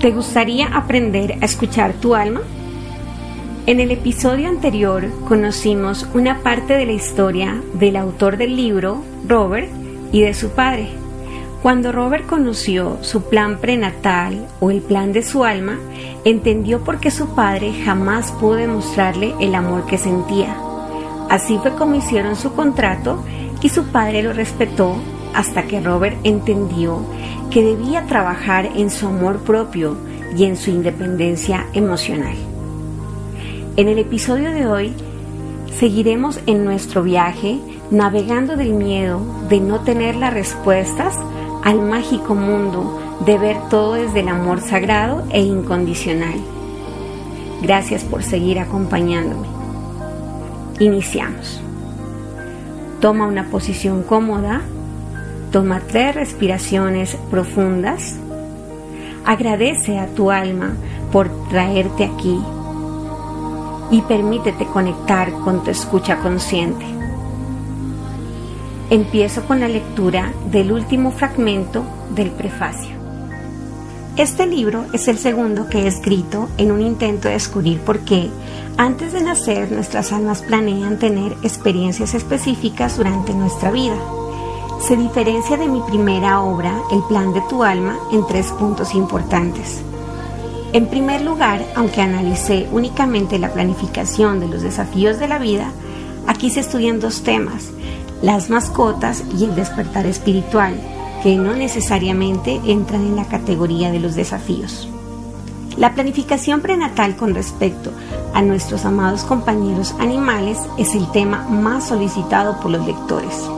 ¿Te gustaría aprender a escuchar tu alma? En el episodio anterior conocimos una parte de la historia del autor del libro, Robert, y de su padre. Cuando Robert conoció su plan prenatal o el plan de su alma, entendió por qué su padre jamás pudo demostrarle el amor que sentía. Así fue como hicieron su contrato y su padre lo respetó hasta que Robert entendió que debía trabajar en su amor propio y en su independencia emocional. En el episodio de hoy seguiremos en nuestro viaje navegando del miedo de no tener las respuestas al mágico mundo de ver todo desde el amor sagrado e incondicional. Gracias por seguir acompañándome. Iniciamos. Toma una posición cómoda Toma tres respiraciones profundas. Agradece a tu alma por traerte aquí y permítete conectar con tu escucha consciente. Empiezo con la lectura del último fragmento del prefacio. Este libro es el segundo que he escrito en un intento de descubrir por qué, antes de nacer, nuestras almas planean tener experiencias específicas durante nuestra vida se diferencia de mi primera obra, El plan de tu alma, en tres puntos importantes. En primer lugar, aunque analicé únicamente la planificación de los desafíos de la vida, aquí se estudian dos temas, las mascotas y el despertar espiritual, que no necesariamente entran en la categoría de los desafíos. La planificación prenatal con respecto a nuestros amados compañeros animales es el tema más solicitado por los lectores.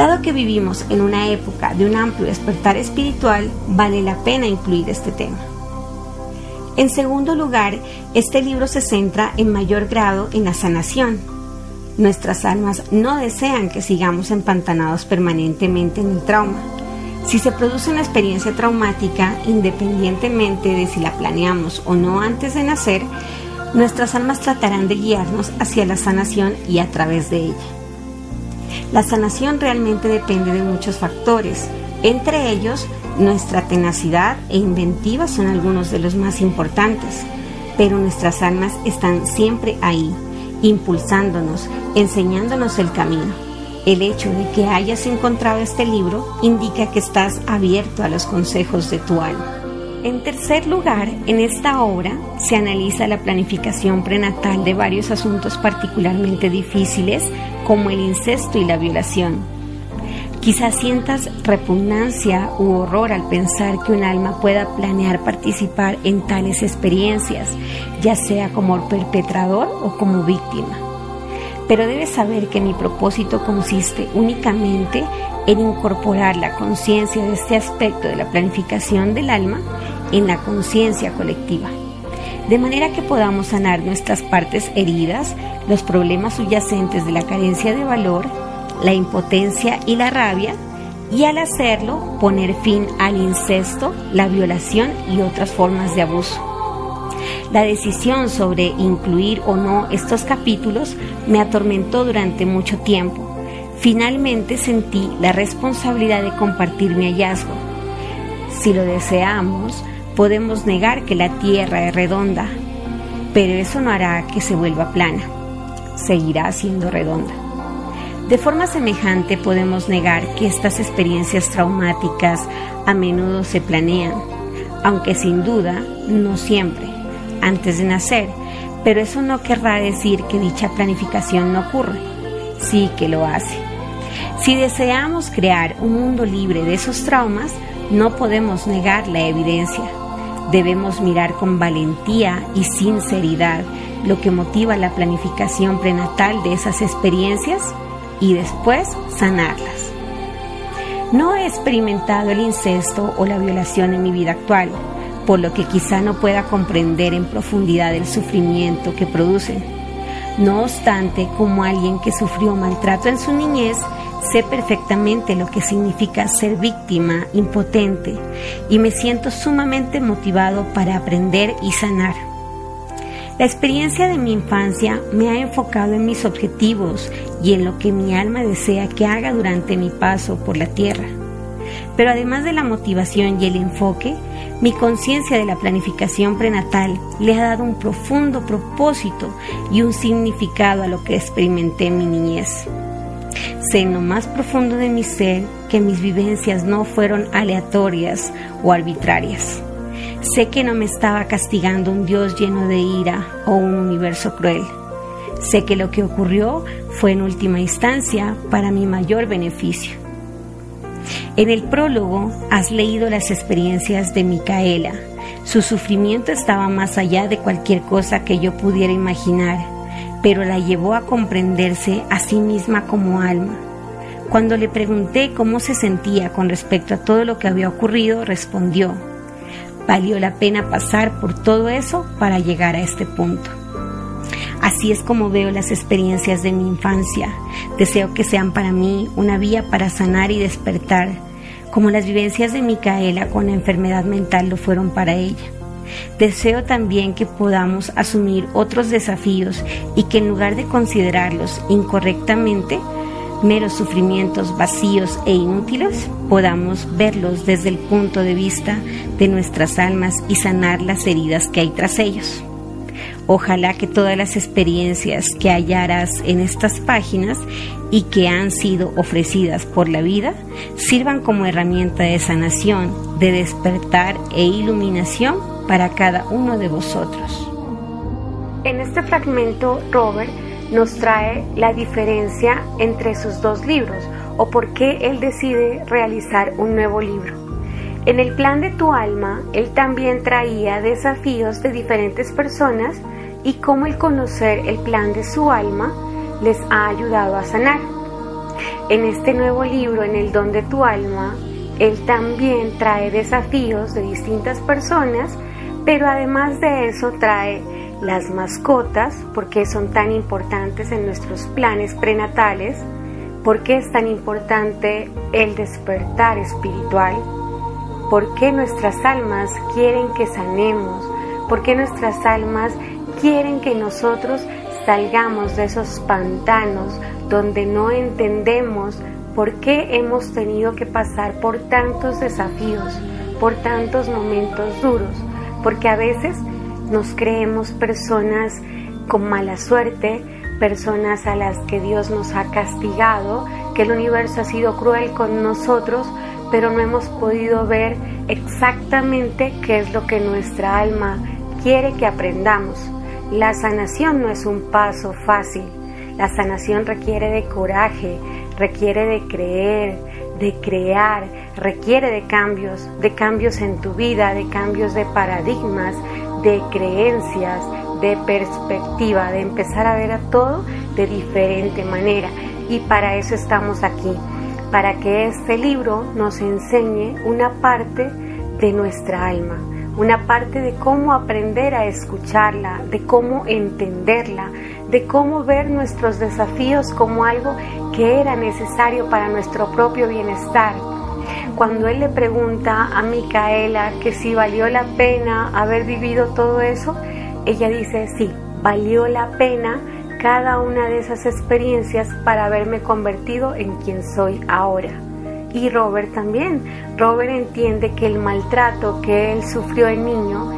Dado que vivimos en una época de un amplio despertar espiritual, vale la pena incluir este tema. En segundo lugar, este libro se centra en mayor grado en la sanación. Nuestras almas no desean que sigamos empantanados permanentemente en el trauma. Si se produce una experiencia traumática, independientemente de si la planeamos o no antes de nacer, nuestras almas tratarán de guiarnos hacia la sanación y a través de ella. La sanación realmente depende de muchos factores, entre ellos nuestra tenacidad e inventiva son algunos de los más importantes, pero nuestras almas están siempre ahí, impulsándonos, enseñándonos el camino. El hecho de que hayas encontrado este libro indica que estás abierto a los consejos de tu alma. En tercer lugar, en esta obra se analiza la planificación prenatal de varios asuntos particularmente difíciles como el incesto y la violación. Quizás sientas repugnancia u horror al pensar que un alma pueda planear participar en tales experiencias, ya sea como perpetrador o como víctima. Pero debes saber que mi propósito consiste únicamente en incorporar la conciencia de este aspecto de la planificación del alma en la conciencia colectiva de manera que podamos sanar nuestras partes heridas, los problemas subyacentes de la carencia de valor, la impotencia y la rabia, y al hacerlo poner fin al incesto, la violación y otras formas de abuso. La decisión sobre incluir o no estos capítulos me atormentó durante mucho tiempo. Finalmente sentí la responsabilidad de compartir mi hallazgo. Si lo deseamos, Podemos negar que la Tierra es redonda, pero eso no hará que se vuelva plana. Seguirá siendo redonda. De forma semejante podemos negar que estas experiencias traumáticas a menudo se planean, aunque sin duda no siempre, antes de nacer, pero eso no querrá decir que dicha planificación no ocurre. Sí que lo hace. Si deseamos crear un mundo libre de esos traumas, no podemos negar la evidencia. Debemos mirar con valentía y sinceridad lo que motiva la planificación prenatal de esas experiencias y después sanarlas. No he experimentado el incesto o la violación en mi vida actual, por lo que quizá no pueda comprender en profundidad el sufrimiento que producen. No obstante, como alguien que sufrió maltrato en su niñez, Sé perfectamente lo que significa ser víctima, impotente, y me siento sumamente motivado para aprender y sanar. La experiencia de mi infancia me ha enfocado en mis objetivos y en lo que mi alma desea que haga durante mi paso por la tierra. Pero además de la motivación y el enfoque, mi conciencia de la planificación prenatal le ha dado un profundo propósito y un significado a lo que experimenté en mi niñez. Sé en lo más profundo de mi ser que mis vivencias no fueron aleatorias o arbitrarias. Sé que no me estaba castigando un Dios lleno de ira o un universo cruel. Sé que lo que ocurrió fue en última instancia para mi mayor beneficio. En el prólogo has leído las experiencias de Micaela. Su sufrimiento estaba más allá de cualquier cosa que yo pudiera imaginar, pero la llevó a comprenderse a sí misma como alma. Cuando le pregunté cómo se sentía con respecto a todo lo que había ocurrido, respondió, valió la pena pasar por todo eso para llegar a este punto. Así es como veo las experiencias de mi infancia. Deseo que sean para mí una vía para sanar y despertar, como las vivencias de Micaela con la enfermedad mental lo fueron para ella. Deseo también que podamos asumir otros desafíos y que en lugar de considerarlos incorrectamente, meros sufrimientos vacíos e inútiles, podamos verlos desde el punto de vista de nuestras almas y sanar las heridas que hay tras ellos. Ojalá que todas las experiencias que hallarás en estas páginas y que han sido ofrecidas por la vida sirvan como herramienta de sanación, de despertar e iluminación para cada uno de vosotros. En este fragmento, Robert nos trae la diferencia entre sus dos libros o por qué él decide realizar un nuevo libro. En el plan de tu alma, él también traía desafíos de diferentes personas y cómo el conocer el plan de su alma les ha ayudado a sanar. En este nuevo libro, en el don de tu alma, él también trae desafíos de distintas personas, pero además de eso trae las mascotas, porque son tan importantes en nuestros planes prenatales, porque es tan importante el despertar espiritual, porque nuestras almas quieren que sanemos, porque nuestras almas quieren que nosotros salgamos de esos pantanos donde no entendemos por qué hemos tenido que pasar por tantos desafíos, por tantos momentos duros, porque a veces nos creemos personas con mala suerte, personas a las que Dios nos ha castigado, que el universo ha sido cruel con nosotros, pero no hemos podido ver exactamente qué es lo que nuestra alma quiere que aprendamos. La sanación no es un paso fácil. La sanación requiere de coraje, requiere de creer, de crear, requiere de cambios, de cambios en tu vida, de cambios de paradigmas, de creencias, de perspectiva, de empezar a ver a todo de diferente manera. Y para eso estamos aquí, para que este libro nos enseñe una parte de nuestra alma, una parte de cómo aprender a escucharla, de cómo entenderla, de cómo ver nuestros desafíos como algo que era necesario para nuestro propio bienestar. Cuando él le pregunta a Micaela que si valió la pena haber vivido todo eso, ella dice, sí, valió la pena cada una de esas experiencias para haberme convertido en quien soy ahora y Robert también. Robert entiende que el maltrato que él sufrió de niño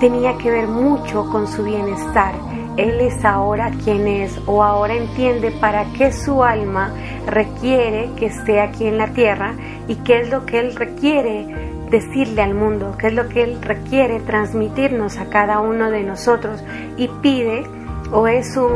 tenía que ver mucho con su bienestar. Él es ahora quien es o ahora entiende para qué su alma requiere que esté aquí en la tierra y qué es lo que él requiere decirle al mundo, qué es lo que él requiere transmitirnos a cada uno de nosotros y pide o es su,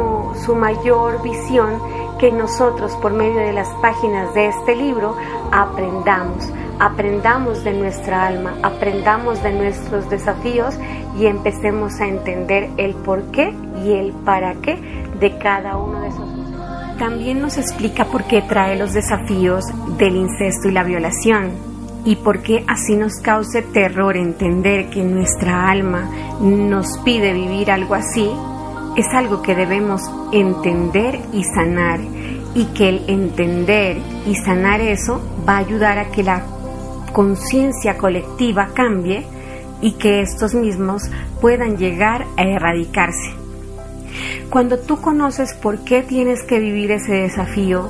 su mayor visión que nosotros por medio de las páginas de este libro aprendamos, aprendamos de nuestra alma, aprendamos de nuestros desafíos y empecemos a entender el por qué y el para qué de cada uno de esos. También nos explica por qué trae los desafíos del incesto y la violación y por qué así nos cause terror entender que nuestra alma nos pide vivir algo así es algo que debemos entender y sanar y que el entender y sanar eso va a ayudar a que la conciencia colectiva cambie y que estos mismos puedan llegar a erradicarse. Cuando tú conoces por qué tienes que vivir ese desafío,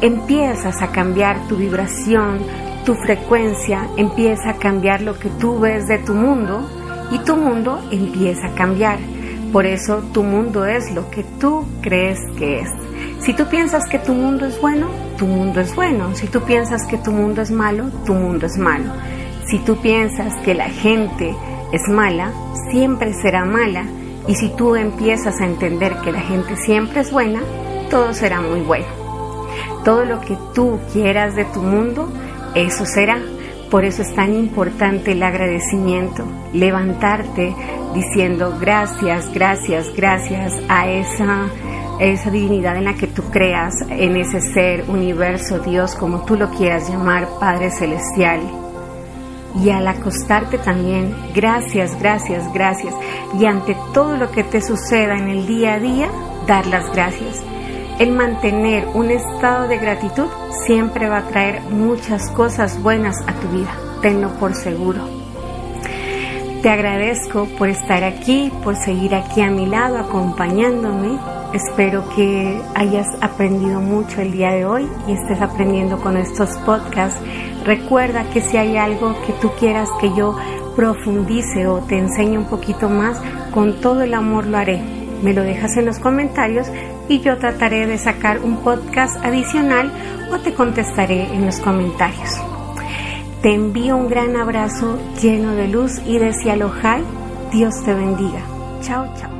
empiezas a cambiar tu vibración, tu frecuencia empieza a cambiar lo que tú ves de tu mundo y tu mundo empieza a cambiar. Por eso tu mundo es lo que tú crees que es. Si tú piensas que tu mundo es bueno, tu mundo es bueno. Si tú piensas que tu mundo es malo, tu mundo es malo. Si tú piensas que la gente es mala, siempre será mala. Y si tú empiezas a entender que la gente siempre es buena, todo será muy bueno. Todo lo que tú quieras de tu mundo, eso será. Por eso es tan importante el agradecimiento, levantarte diciendo gracias, gracias, gracias a esa, esa divinidad en la que tú creas, en ese ser, universo, Dios, como tú lo quieras llamar, Padre Celestial. Y al acostarte también, gracias, gracias, gracias. Y ante todo lo que te suceda en el día a día, dar las gracias. El mantener un estado de gratitud siempre va a traer muchas cosas buenas a tu vida, tenlo por seguro. Te agradezco por estar aquí, por seguir aquí a mi lado acompañándome. Espero que hayas aprendido mucho el día de hoy y estés aprendiendo con estos podcasts. Recuerda que si hay algo que tú quieras que yo profundice o te enseñe un poquito más, con todo el amor lo haré. Me lo dejas en los comentarios y yo trataré de sacar un podcast adicional o te contestaré en los comentarios. Te envío un gran abrazo lleno de luz y de cielo Dios te bendiga. Chao, chao.